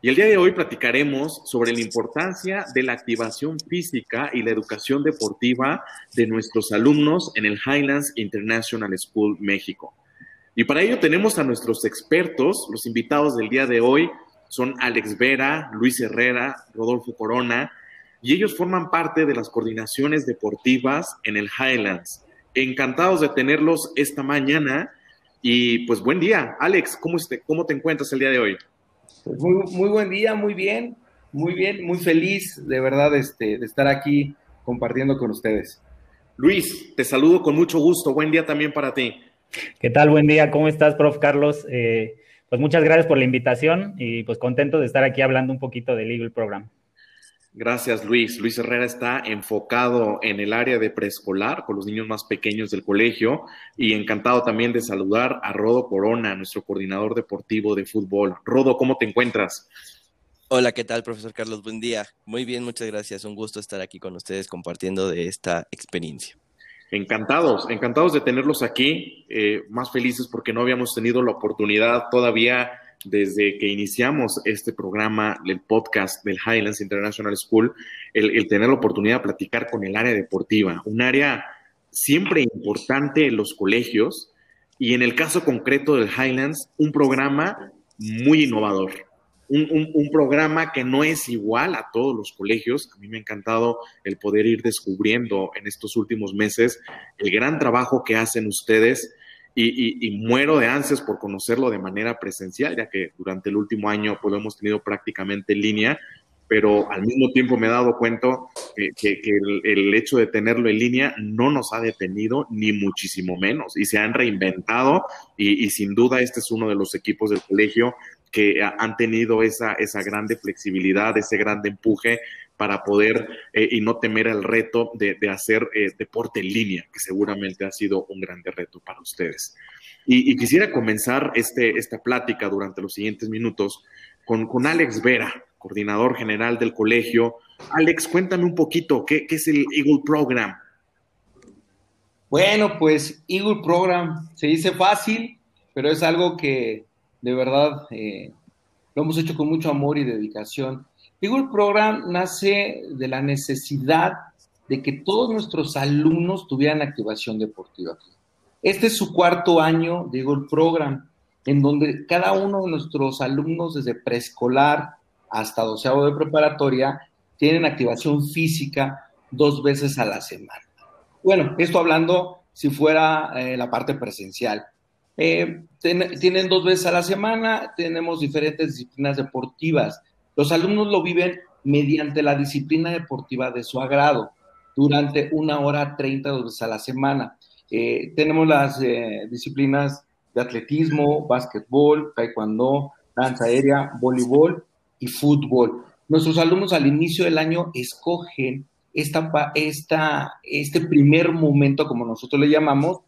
y el día de hoy platicaremos sobre la importancia de la activación física y la educación deportiva de nuestros alumnos en el Highlands International School México. Y para ello tenemos a nuestros expertos, los invitados del día de hoy son Alex Vera, Luis Herrera, Rodolfo Corona, y ellos forman parte de las coordinaciones deportivas en el Highlands. Encantados de tenerlos esta mañana y pues buen día. Alex, ¿cómo, cómo te encuentras el día de hoy? Pues muy, muy buen día, muy bien, muy bien, muy feliz de verdad este, de estar aquí compartiendo con ustedes. Luis, te saludo con mucho gusto. Buen día también para ti. ¿Qué tal? Buen día. ¿Cómo estás, prof. Carlos? Eh, pues muchas gracias por la invitación y pues contento de estar aquí hablando un poquito del Eagle Program. Gracias, Luis. Luis Herrera está enfocado en el área de preescolar con los niños más pequeños del colegio y encantado también de saludar a Rodo Corona, nuestro coordinador deportivo de fútbol. Rodo, ¿cómo te encuentras? Hola, ¿qué tal, profesor Carlos? Buen día. Muy bien, muchas gracias. Un gusto estar aquí con ustedes compartiendo de esta experiencia. Encantados, encantados de tenerlos aquí, eh, más felices porque no habíamos tenido la oportunidad todavía desde que iniciamos este programa, el podcast del Highlands International School, el, tener la oportunidad de platicar con el área deportiva, un área siempre importante en los colegios y en el caso concreto del Highlands, un programa muy innovador. Un, un, programa que no es igual a todos los colegios. A mí me ha encantado el poder ir descubriendo en estos últimos meses el gran trabajo que hacen ustedes y, muero de ansias por conocerlo de manera presencial, ya que durante el último año pues, lo hemos tenido prácticamente en línea, pero al mismo tiempo me he dado cuenta que, el, hecho de tenerlo en línea no nos ha detenido ni muchísimo menos y se han reinventado y, sin duda este es uno de los equipos del colegio que han tenido esa, esa grande flexibilidad, ese grande empuje para poder eh, y no temer el reto de, hacer eh, deporte en línea, que seguramente ha sido un grande reto para ustedes. Y, quisiera comenzar este, esta plática durante los siguientes minutos con, con, Alex Vera, coordinador general del colegio. Alex, cuéntame un poquito, ¿qué, qué es el Eagle Program? Bueno, pues Eagle Program se dice fácil, pero es algo que de verdad eh, lo hemos hecho con mucho amor y dedicación el Program nace de la necesidad de que todos nuestros alumnos tuvieran activación deportiva. Este es su cuarto año de Eagle Program, en donde cada uno de nuestros alumnos, desde preescolar hasta doceavo de preparatoria, tienen activación física dos veces a la semana. Bueno, esto hablando si fuera eh, la parte presencial. Eh, tienen dos veces a la semana, tenemos diferentes disciplinas deportivas. Los alumnos lo viven mediante la disciplina deportiva de su agrado durante una hora treinta a la semana. Eh, tenemos las eh, disciplinas de atletismo, básquetbol, taekwondo, danza aérea, voleibol y fútbol. Nuestros alumnos al inicio del año escogen esta, esta, este primer momento, como nosotros le llamamos,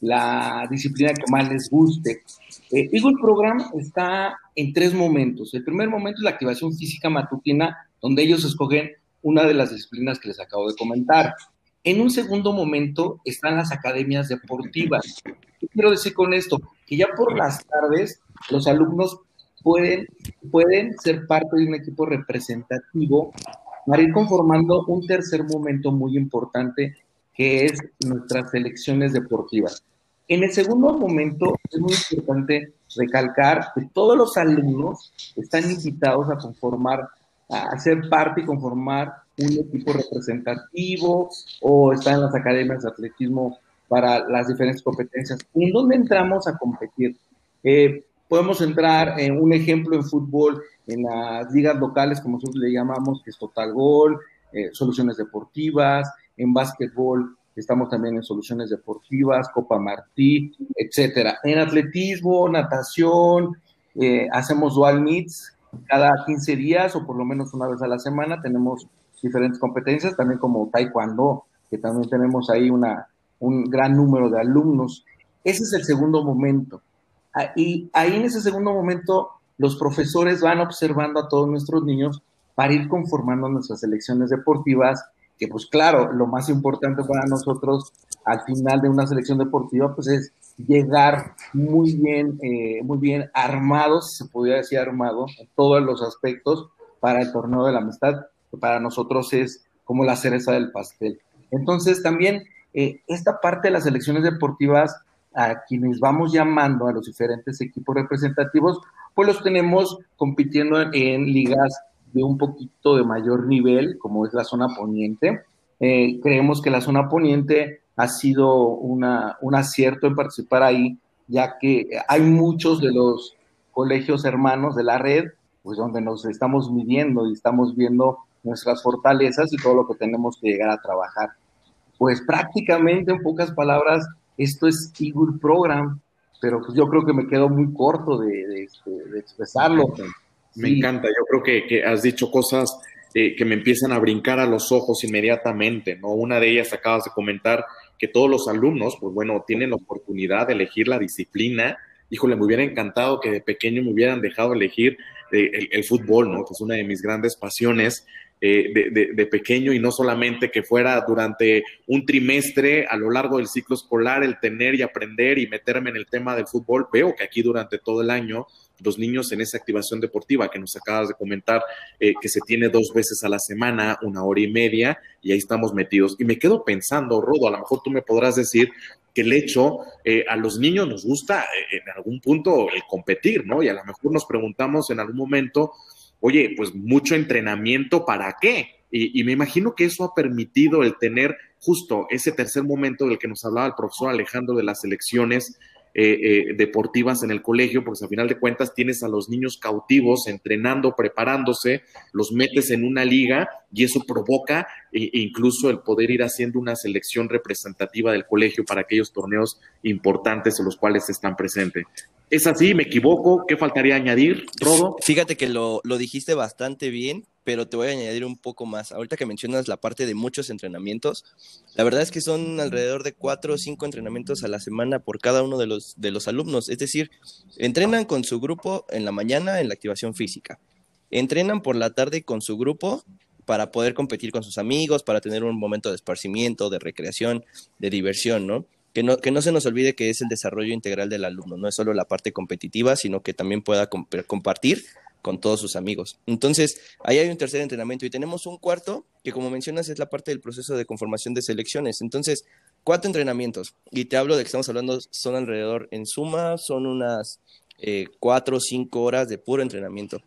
la disciplina que más les guste. Eh, Eagle Program está en tres momentos. El primer momento es la activación física matutina, donde ellos escogen una de las disciplinas que les acabo de comentar. En un segundo momento están las academias deportivas. ¿Qué quiero decir con esto? Que ya por las tardes los alumnos pueden, pueden ser parte de un equipo representativo para ir conformando un tercer momento muy importante que es nuestras selecciones deportivas. En el segundo momento es muy importante recalcar que todos los alumnos están invitados a conformar, a ser parte y conformar un equipo representativo o están en las academias de atletismo para las diferentes competencias. ¿En dónde entramos a competir? Eh, podemos entrar en un ejemplo en fútbol, en las ligas locales, como nosotros le llamamos, que es Total Gol, eh, soluciones deportivas, en básquetbol estamos también en soluciones deportivas, Copa Martí, etcétera. En atletismo, natación, eh, hacemos dual meets, cada 15 días o por lo menos una vez a la semana tenemos diferentes competencias, también como Taekwondo, que también tenemos ahí una, un gran número de alumnos. Ese es el segundo momento. Ah, y ahí en ese segundo momento los profesores van observando a todos nuestros niños para ir conformando nuestras selecciones deportivas, que pues claro, lo más importante para nosotros al final de una selección deportiva pues es llegar muy bien, eh, muy bien armados, si se podría decir armado, en todos los aspectos para el torneo de la amistad, que para nosotros es como la cereza del pastel. Entonces también eh, esta parte de las selecciones deportivas a quienes vamos llamando a los diferentes equipos representativos, pues los tenemos compitiendo en, ligas de un poquito de mayor nivel, como es la zona poniente. Eh, creemos que la zona poniente ha sido una, un acierto en participar ahí, ya que hay muchos de los colegios hermanos de la red, pues donde nos estamos midiendo y estamos viendo nuestras fortalezas y todo lo que tenemos que llegar a trabajar. Pues prácticamente, en pocas palabras, esto es Eagle Program, pero pues yo creo que me quedo muy corto de, este, expresarlo. Me encanta, yo creo que, que has dicho cosas eh, que me empiezan a brincar a los ojos inmediatamente, ¿no? Una de ellas acabas de comentar que todos los alumnos, pues bueno, tienen la oportunidad de elegir la disciplina. Híjole, me hubiera encantado que de pequeño me hubieran dejado elegir eh, el, el, fútbol, ¿no? Que es una de mis grandes pasiones. Eh, de, pequeño y no solamente que fuera durante un trimestre a lo largo del ciclo escolar el tener y aprender y meterme en el tema del fútbol. Veo que aquí durante todo el año los niños en esa activación deportiva que nos acabas de comentar, eh, que se tiene dos veces a la semana, una hora y media, y ahí estamos metidos. Y me quedo pensando, Rodo, a lo mejor tú me podrás decir que el hecho, eh, a los niños nos gusta en algún punto el competir, ¿no? Y a lo mejor nos preguntamos en algún momento, oye, pues mucho entrenamiento, ¿para qué? Y, me imagino que eso ha permitido el tener justo ese tercer momento del que nos hablaba el profesor Alejandro de las elecciones eh, eh, deportivas en el colegio, porque al final de cuentas tienes a los niños cautivos entrenando, preparándose, los metes en una liga y eso provoca e, e incluso el poder ir haciendo una selección representativa del colegio para aquellos torneos importantes en los cuales están presentes. ¿Es así? ¿Me equivoco? ¿Qué faltaría añadir, Rodo? Fíjate que lo, lo, dijiste bastante bien, pero te voy a añadir un poco más. Ahorita que mencionas la parte de muchos entrenamientos, la verdad es que son alrededor de cuatro o cinco entrenamientos a la semana por cada uno de los, de los alumnos. Es decir, entrenan con su grupo en la mañana en la activación física. Entrenan por la tarde con su grupo para poder competir con sus amigos, para tener un momento de esparcimiento, de recreación, de diversión, ¿no? que no, que no se nos olvide que es el desarrollo integral del alumno, no es solo la parte competitiva, sino que también pueda compartir con todos sus amigos. Entonces, ahí hay un tercer entrenamiento y tenemos un cuarto que, como mencionas, es la parte del proceso de conformación de selecciones. Entonces, cuatro entrenamientos. Y te hablo de que estamos hablando, son alrededor, en suma, son unas eh, cuatro o cinco horas de puro entrenamiento.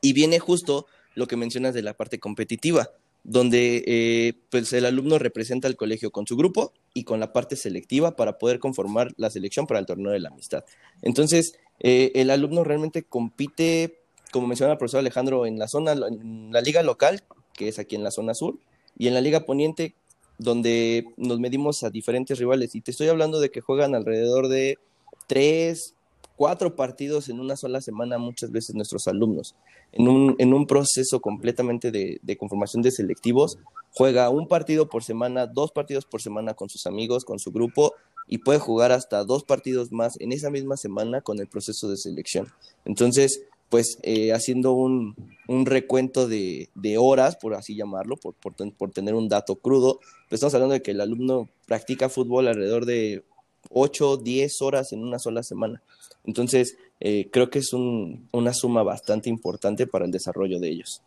Y viene justo lo que mencionas de la parte competitiva donde eh, pues el alumno representa al colegio con su grupo y con la parte selectiva para poder conformar la selección para el torneo de la amistad. Entonces, eh, el alumno realmente compite, como mencionaba el profesor Alejandro, en la zona, en la liga local, que es aquí en la zona sur, y en la liga poniente, donde nos medimos a diferentes rivales. Y te estoy hablando de que juegan alrededor de tres, cuatro partidos en una sola semana muchas veces nuestros alumnos. En un, proceso completamente de, conformación de selectivos, juega un partido por semana, dos partidos por semana con sus amigos, con su grupo, y puede jugar hasta dos partidos más en esa misma semana con el proceso de selección. Entonces, pues eh, haciendo un, un recuento de, horas, por así llamarlo, por, tener un dato crudo, pues estamos hablando de que el alumno practica fútbol alrededor de 8, 10 horas en una sola semana. Entonces, eh, creo que es una suma bastante importante para el desarrollo de ellos.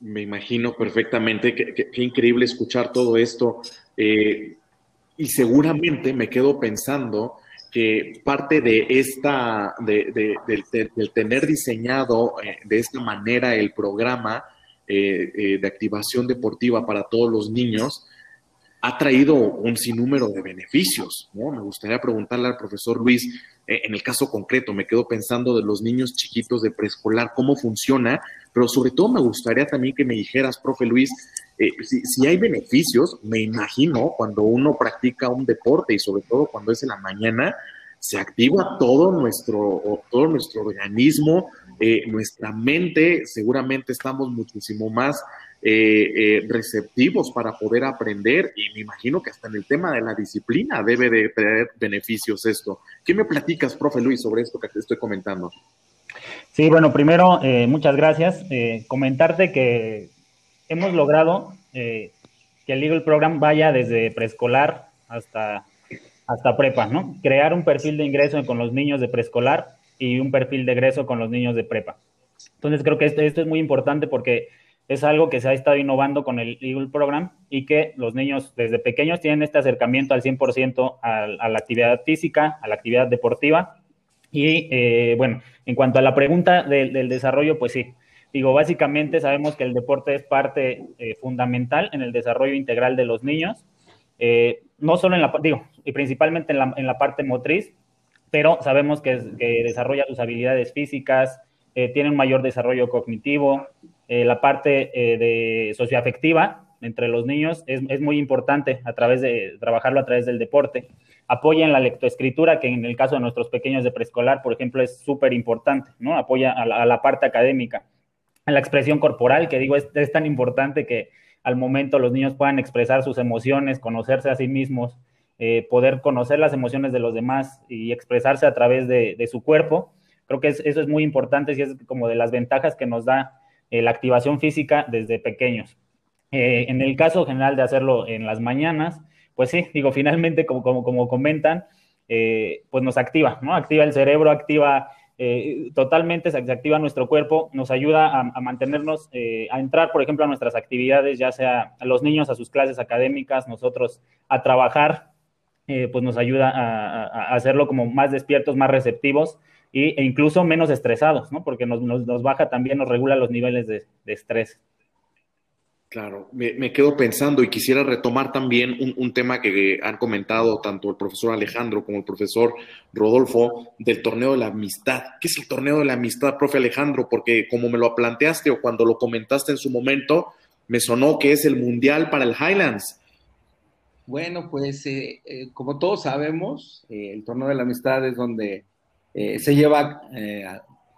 Me imagino perfectamente, qué, increíble escuchar todo esto. Eh, y seguramente me quedo pensando que parte de esta, de, del tener diseñado eh, de esta manera el programa de activación deportiva para todos los niños, ha traído un sinnúmero de beneficios. ¿no? Me gustaría preguntarle al profesor Luis, eh, en el caso concreto, me quedo pensando de los niños chiquitos de preescolar, cómo funciona, pero sobre todo me gustaría también que me dijeras, profe Luis, eh, si, hay beneficios, me imagino cuando uno practica un deporte y sobre todo cuando es en la mañana, se activa todo nuestro, todo nuestro organismo, eh, nuestra mente, seguramente estamos muchísimo más eh, eh, receptivos para poder aprender y me imagino que hasta en el tema de la disciplina debe de tener beneficios esto. ¿Qué me platicas, profe Luis, sobre esto que te estoy comentando? Sí, bueno, primero, muchas gracias. comentarte que hemos logrado que el Eagle Program vaya desde preescolar hasta hasta prepa, ¿no? Crear un perfil de ingreso con los niños de preescolar y un perfil de egreso con los niños de prepa. Entonces creo que esto, es muy importante porque es algo que se ha estado innovando con el Eagle Program y que los niños desde pequeños tienen este acercamiento al 100% a, a, la actividad física, a la actividad deportiva. Y eh, bueno, en cuanto a la pregunta del desarrollo, pues sí, digo, básicamente sabemos que el deporte es parte eh, fundamental en el desarrollo integral de los niños. Eh, no solo en la, digo, y principalmente en la, en la parte motriz, pero sabemos que, desarrolla sus habilidades físicas, eh, tiene un mayor desarrollo cognitivo, eh, la parte eh, de socioafectiva entre los niños es, es, muy importante a través de trabajarlo a través del deporte. Apoya en la lectoescritura, que en el caso de nuestros pequeños de preescolar, por ejemplo, es súper importante, ¿no? Apoya a la, parte académica. A la expresión corporal, que digo, es, es tan importante que al momento los niños puedan expresar sus emociones, conocerse a sí mismos, eh, poder conocer las emociones de los demás y expresarse a través de, su cuerpo. Creo que eso es muy importante y es como de las ventajas que nos da eh, la activación física desde pequeños. Eh, en el caso general de hacerlo en las mañanas, pues sí, digo, finalmente, como, comentan, pues nos activa, ¿no? Activa el cerebro, activa eh, totalmente se, activa nuestro cuerpo, nos ayuda a, mantenernos, eh, a entrar, por ejemplo, a nuestras actividades, ya sea a los niños a sus clases académicas, nosotros a trabajar, eh, pues nos ayuda a, hacerlo como más despiertos, más receptivos e incluso menos estresados, ¿no? Porque nos, nos, baja también, nos regula los niveles de estrés. Claro, me, quedo pensando y quisiera retomar también un, tema que han comentado tanto el profesor Alejandro como el profesor Rodolfo del torneo de la amistad. ¿Qué es el torneo de la amistad, profe Alejandro? Porque como me lo planteaste o cuando lo comentaste en su momento, me sonó que es el mundial para el Highlands. Bueno, pues eh, eh, como todos sabemos, eh, el torneo de la amistad es donde se lleva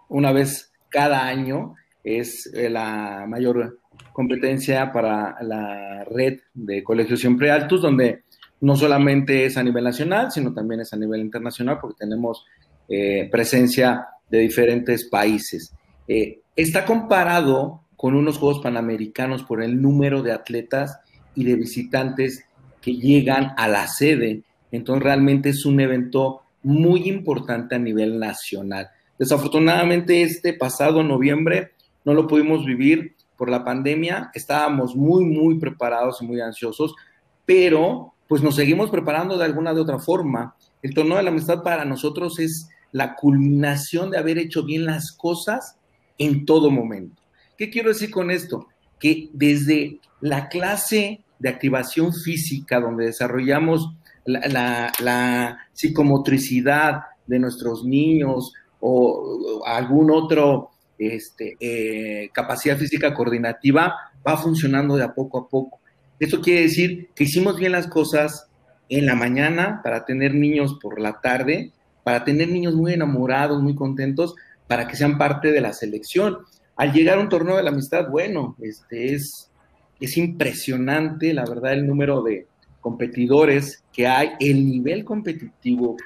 una vez cada año, es la mayor competencia para la red de colegios siempre altos, donde no solamente es a nivel nacional, sino también es a nivel internacional, porque tenemos eh, presencia de diferentes países. Eh, está comparado con unos Juegos Panamericanos por el número de atletas y de visitantes que llegan a la sede. Entonces realmente es un evento muy importante a nivel nacional. Desafortunadamente este pasado noviembre no lo pudimos vivir por la pandemia, estábamos muy, muy preparados y muy ansiosos, pero pues nos seguimos preparando de alguna de otra forma. El torneo de la amistad para nosotros es la culminación de haber hecho bien las cosas en todo momento. ¿Qué quiero decir con esto? Que desde la clase de activación física, donde desarrollamos la, la psicomotricidad de nuestros niños o algún otro este, eh, capacidad física coordinativa va funcionando de a poco a poco. Esto quiere decir que hicimos bien las cosas en la mañana para tener niños por la tarde, para tener niños muy enamorados, muy contentos, para que sean parte de la selección. Al llegar a un torneo de la amistad, bueno, este es, es impresionante, la verdad, el número de competidores que hay, el nivel competitivo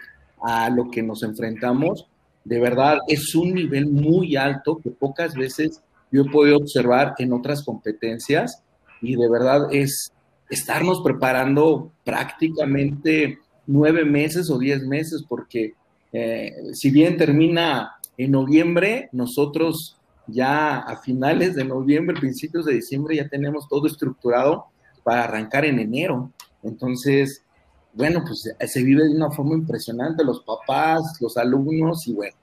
a lo que nos enfrentamos de verdad es un nivel muy alto que pocas veces yo he podido observar en otras competencias y de verdad es estarnos preparando prácticamente nueve meses o diez meses porque eh, si bien termina en noviembre, nosotros ya a finales de noviembre, principios de diciembre ya tenemos todo estructurado para arrancar en enero. Entonces, bueno, pues se vive de una forma impresionante, los papás, los alumnos y bueno.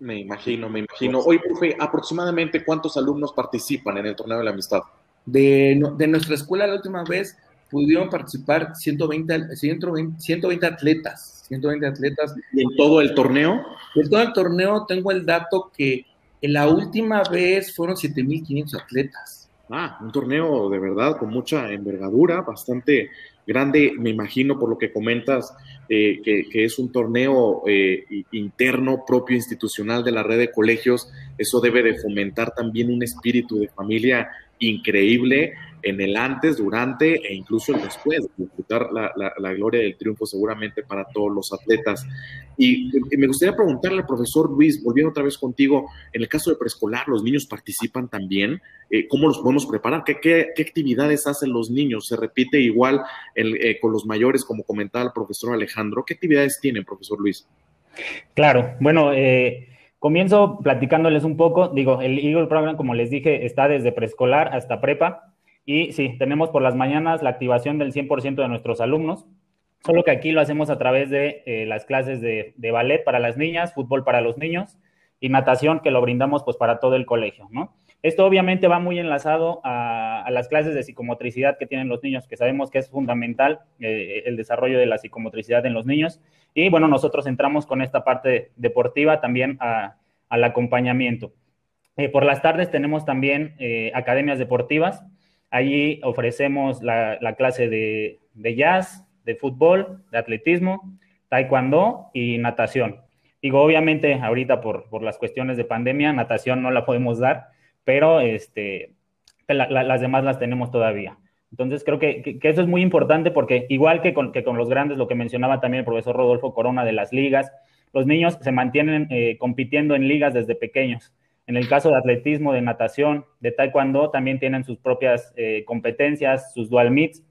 Me imagino, me imagino. Hoy, profe, aproximadamente cuántos alumnos participan en el torneo de la amistad? De, de nuestra escuela la última vez pudieron participar 120, 120, 120 atletas. 120 atletas. ¿Y en todo el torneo? En todo el torneo tengo el dato que en la última vez fueron 7.500 atletas. Ah, un torneo de verdad con mucha envergadura, bastante grande, me imagino por lo que comentas, eh, que, es un torneo eh, interno propio institucional de la red de colegios, eso debe de fomentar también un espíritu de familia increíble en el antes, durante e incluso el después, disfrutar la, la, gloria del triunfo seguramente para todos los atletas. Y, me gustaría preguntarle profesor Luis, volviendo otra vez contigo, en el caso de preescolar, ¿los niños participan también? Eh, ¿Cómo los podemos preparar? ¿Qué, ¿Qué, actividades hacen los niños? ¿Se repite igual eh, con los mayores, como comentaba el profesor Alejandro? ¿Qué actividades tienen, profesor Luis? Claro, bueno, eh, comienzo platicándoles un poco. Digo, el Eagle Program, como les dije, está desde preescolar hasta prepa. Y sí, tenemos por las mañanas la activación del 100% de nuestros alumnos, solo que aquí lo hacemos a través de eh, las clases de, ballet para las niñas, fútbol para los niños y natación que lo brindamos pues para todo el colegio, ¿no? Esto obviamente va muy enlazado a, las clases de psicomotricidad que tienen los niños, que sabemos que es fundamental eh, el desarrollo de la psicomotricidad en los niños. Y bueno, nosotros entramos con esta parte deportiva también al acompañamiento. Eh, por las tardes tenemos también academias deportivas Allí ofrecemos la, clase de, jazz, de fútbol, de atletismo, taekwondo y natación. Digo, obviamente ahorita por, las cuestiones de pandemia, natación no la podemos dar, pero este, las demás las tenemos todavía. Entonces creo que, eso es muy importante porque igual que con, los grandes, lo que mencionaba también el profesor Rodolfo Corona de las ligas, los niños se mantienen eh, compitiendo en ligas desde pequeños. En el caso de atletismo, de natación, de taekwondo, también tienen sus propias eh, competencias, sus dual meets.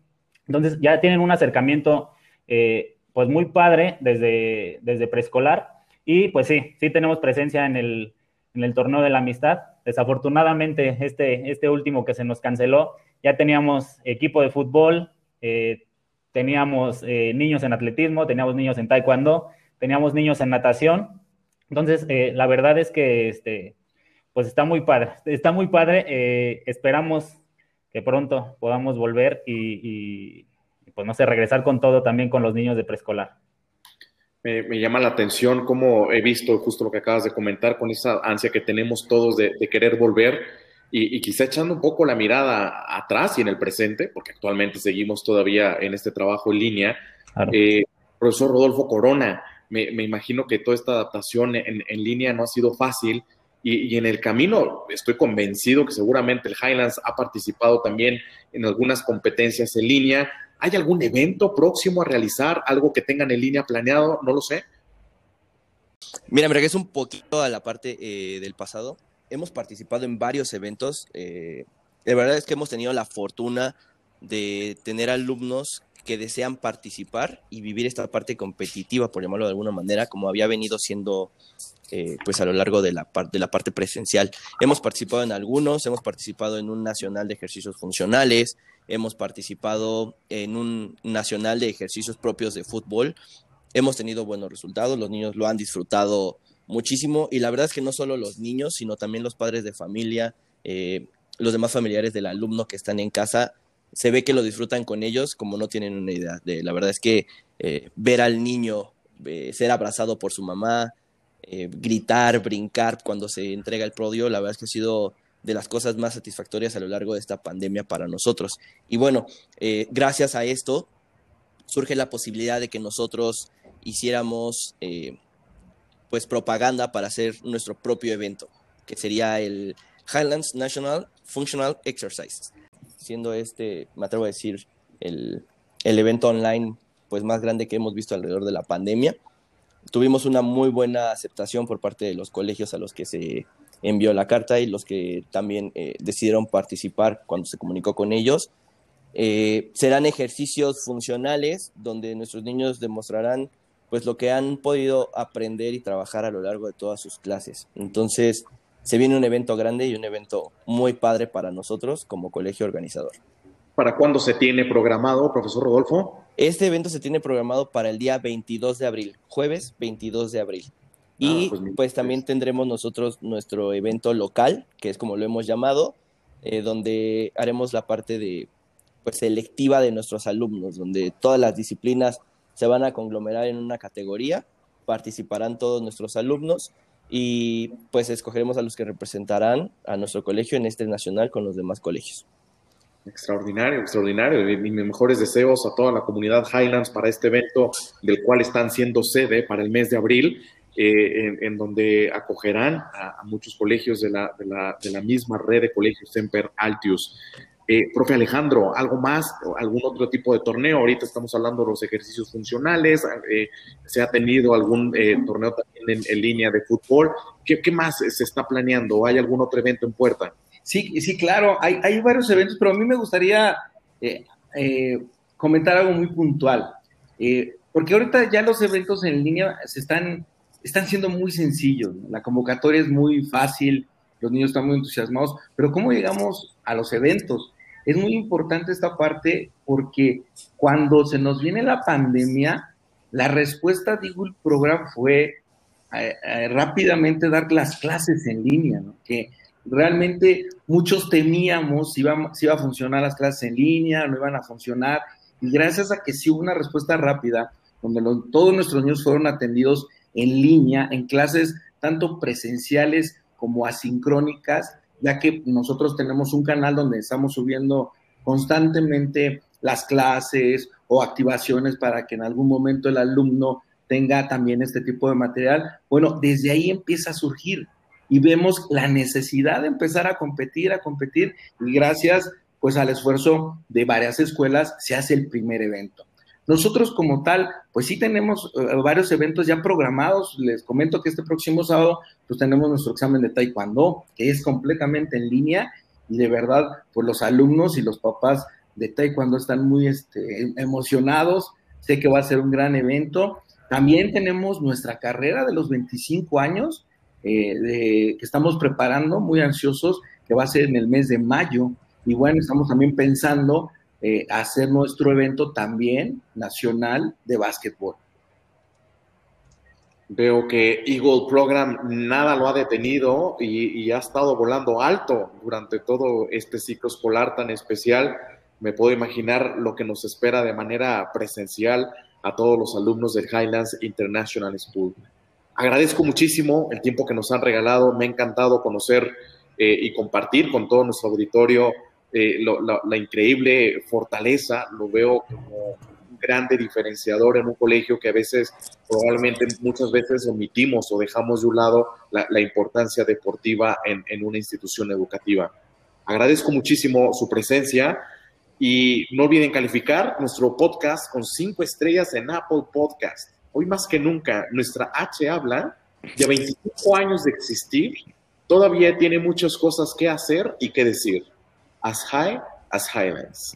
Entonces ya tienen un acercamiento eh, pues muy padre desde, desde preescolar. Y pues sí, sí tenemos presencia en el, en el torneo de la amistad. Desafortunadamente, este, este último que se nos canceló, ya teníamos equipo de fútbol, eh, teníamos niños en atletismo, teníamos niños en taekwondo, teníamos niños en natación. Entonces, la verdad es que este, pues está muy padre, está muy padre. Eh, esperamos que pronto podamos volver y, pues no sé, regresar con todo también con los niños de preescolar. Me, llama la atención cómo he visto justo lo que acabas de comentar con esa ansia que tenemos todos de, querer volver y, quizá echando un poco la mirada atrás y en el presente, porque actualmente seguimos todavía en este trabajo en línea. Eh, profesor Rodolfo Corona, me, imagino que toda esta adaptación en línea no ha sido fácil y, en el camino estoy convencido que seguramente el Highlands ha participado también en algunas competencias en línea. ¿Hay algún evento próximo a realizar? ¿Algo que tengan en línea planeado? No lo sé. Mira, me regreso un poquito a la parte eh, del pasado. Hemos participado en varios eventos. Eh, verdad es que hemos tenido la fortuna de tener alumnos que desean participar y vivir esta parte competitiva, por llamarlo de alguna manera, como había venido siendo eh, pues a lo largo de la, parte presencial. Hemos participado en algunos, hemos participado en un nacional de ejercicios funcionales, hemos participado en un nacional de ejercicios propios de fútbol, hemos tenido buenos resultados, los niños lo han disfrutado muchísimo y la verdad es que no solo los niños, sino también los padres de familia, eh, los demás familiares del alumno que están en casa, se ve que lo disfrutan con ellos como no tienen una idea. De, la verdad es que eh, ver al niño ser abrazado por su mamá, eh, gritar, brincar cuando se entrega el podio, la verdad es que ha sido de las cosas más satisfactorias a lo largo de esta pandemia para nosotros. Y bueno, eh, gracias a esto surge la posibilidad de que nosotros hiciéramos eh, pues propaganda para hacer nuestro propio evento, que sería el Highlands National Functional Exercise, siendo este, me atrevo a decir, el, el evento online pues más grande que hemos visto alrededor de la pandemia tuvimos una muy buena aceptación por parte de los colegios a los que se envió la carta y los que también eh, decidieron participar cuando se comunicó con ellos. Eh, serán ejercicios funcionales donde nuestros niños demostrarán pues lo que han podido aprender y trabajar a lo largo de todas sus clases. Entonces, se viene un evento grande y un evento muy padre para nosotros como colegio organizador. ¿Para cuándo se tiene programado, profesor Rodolfo? Este evento se tiene programado para el día 22 de abril, jueves 22 de abril. Y ah, pues, pues, también tendremos nosotros nuestro evento local, que es como lo hemos llamado, eh, donde haremos la parte de pues selectiva de nuestros alumnos, donde todas las disciplinas se van a conglomerar en una categoría, participarán todos nuestros alumnos y pues escogeremos a los que representarán a nuestro colegio en este nacional con los demás colegios. Extraordinario, extraordinario. Y mis mejores deseos a toda la comunidad Highlands para este evento del cual están siendo sede para el mes de abril, eh, en, donde acogerán a, muchos colegios de la, de, la, de la, misma red de colegios Semper Altius. Eh, profe Alejandro, ¿algo más? ¿Algún otro tipo de torneo? Ahorita estamos hablando de los ejercicios funcionales. Eh, ¿Se ha tenido algún torneo también en, línea de fútbol? ¿Qué, ¿Qué, más se está planeando? ¿Hay algún otro evento en puerta? Sí, sí, claro, hay, varios eventos, pero a mí me gustaría eh, eh, comentar algo muy puntual, eh, porque ahorita ya los eventos en línea se están, están siendo muy sencillos, la convocatoria es muy fácil, los niños están muy entusiasmados, pero ¿cómo llegamos a los eventos? Es muy importante esta parte porque cuando se nos viene la pandemia, la respuesta de Google Program fue rápidamente dar las clases en línea, que realmente muchos temíamos si iba, si iba a funcionar las clases en línea, no iban a funcionar, y gracias a que sí hubo una respuesta rápida, donde todos nuestros niños fueron atendidos en línea, en clases tanto presenciales como asincrónicas, ya que nosotros tenemos un canal donde estamos subiendo constantemente las clases o activaciones para que en algún momento el alumno tenga también este tipo de material. Bueno, desde ahí empieza a surgir y vemos la necesidad de empezar a competir, a competir, y gracias pues al esfuerzo de varias escuelas se hace el primer evento. Nosotros como tal, pues sí tenemos eh, varios eventos ya programados. Les comento que este próximo sábado pues tenemos nuestro examen de taekwondo, que es completamente en línea y de verdad, pues los alumnos y los papás de taekwondo están muy este, emocionados. Sé que va a ser un gran evento. También tenemos nuestra carrera de los 25 años, eh, que estamos preparando, muy ansiosos, que va a ser en el mes de mayo. Y bueno, estamos también pensando eh, hacer nuestro evento también nacional de básquetbol. Veo que Eagle Program nada lo ha detenido y, ha estado volando alto durante todo este ciclo escolar tan especial. Me puedo imaginar lo que nos espera de manera presencial a todos los alumnos del Highlands International School agradezco muchísimo el tiempo que nos han regalado. Me ha encantado conocer eh, y compartir con todo nuestro auditorio eh, la, increíble fortaleza. Lo veo como un grande diferenciador en un colegio que a veces, probablemente muchas veces omitimos o dejamos de un lado la, importancia deportiva en, en una institución educativa. Agradezco muchísimo su presencia. Y no olviden calificar nuestro podcast con cinco estrellas en Apple Podcast hoy más que nunca, nuestra H habla de 25 años de existir, todavía tiene muchas cosas que hacer y que decir. As high as Highlands.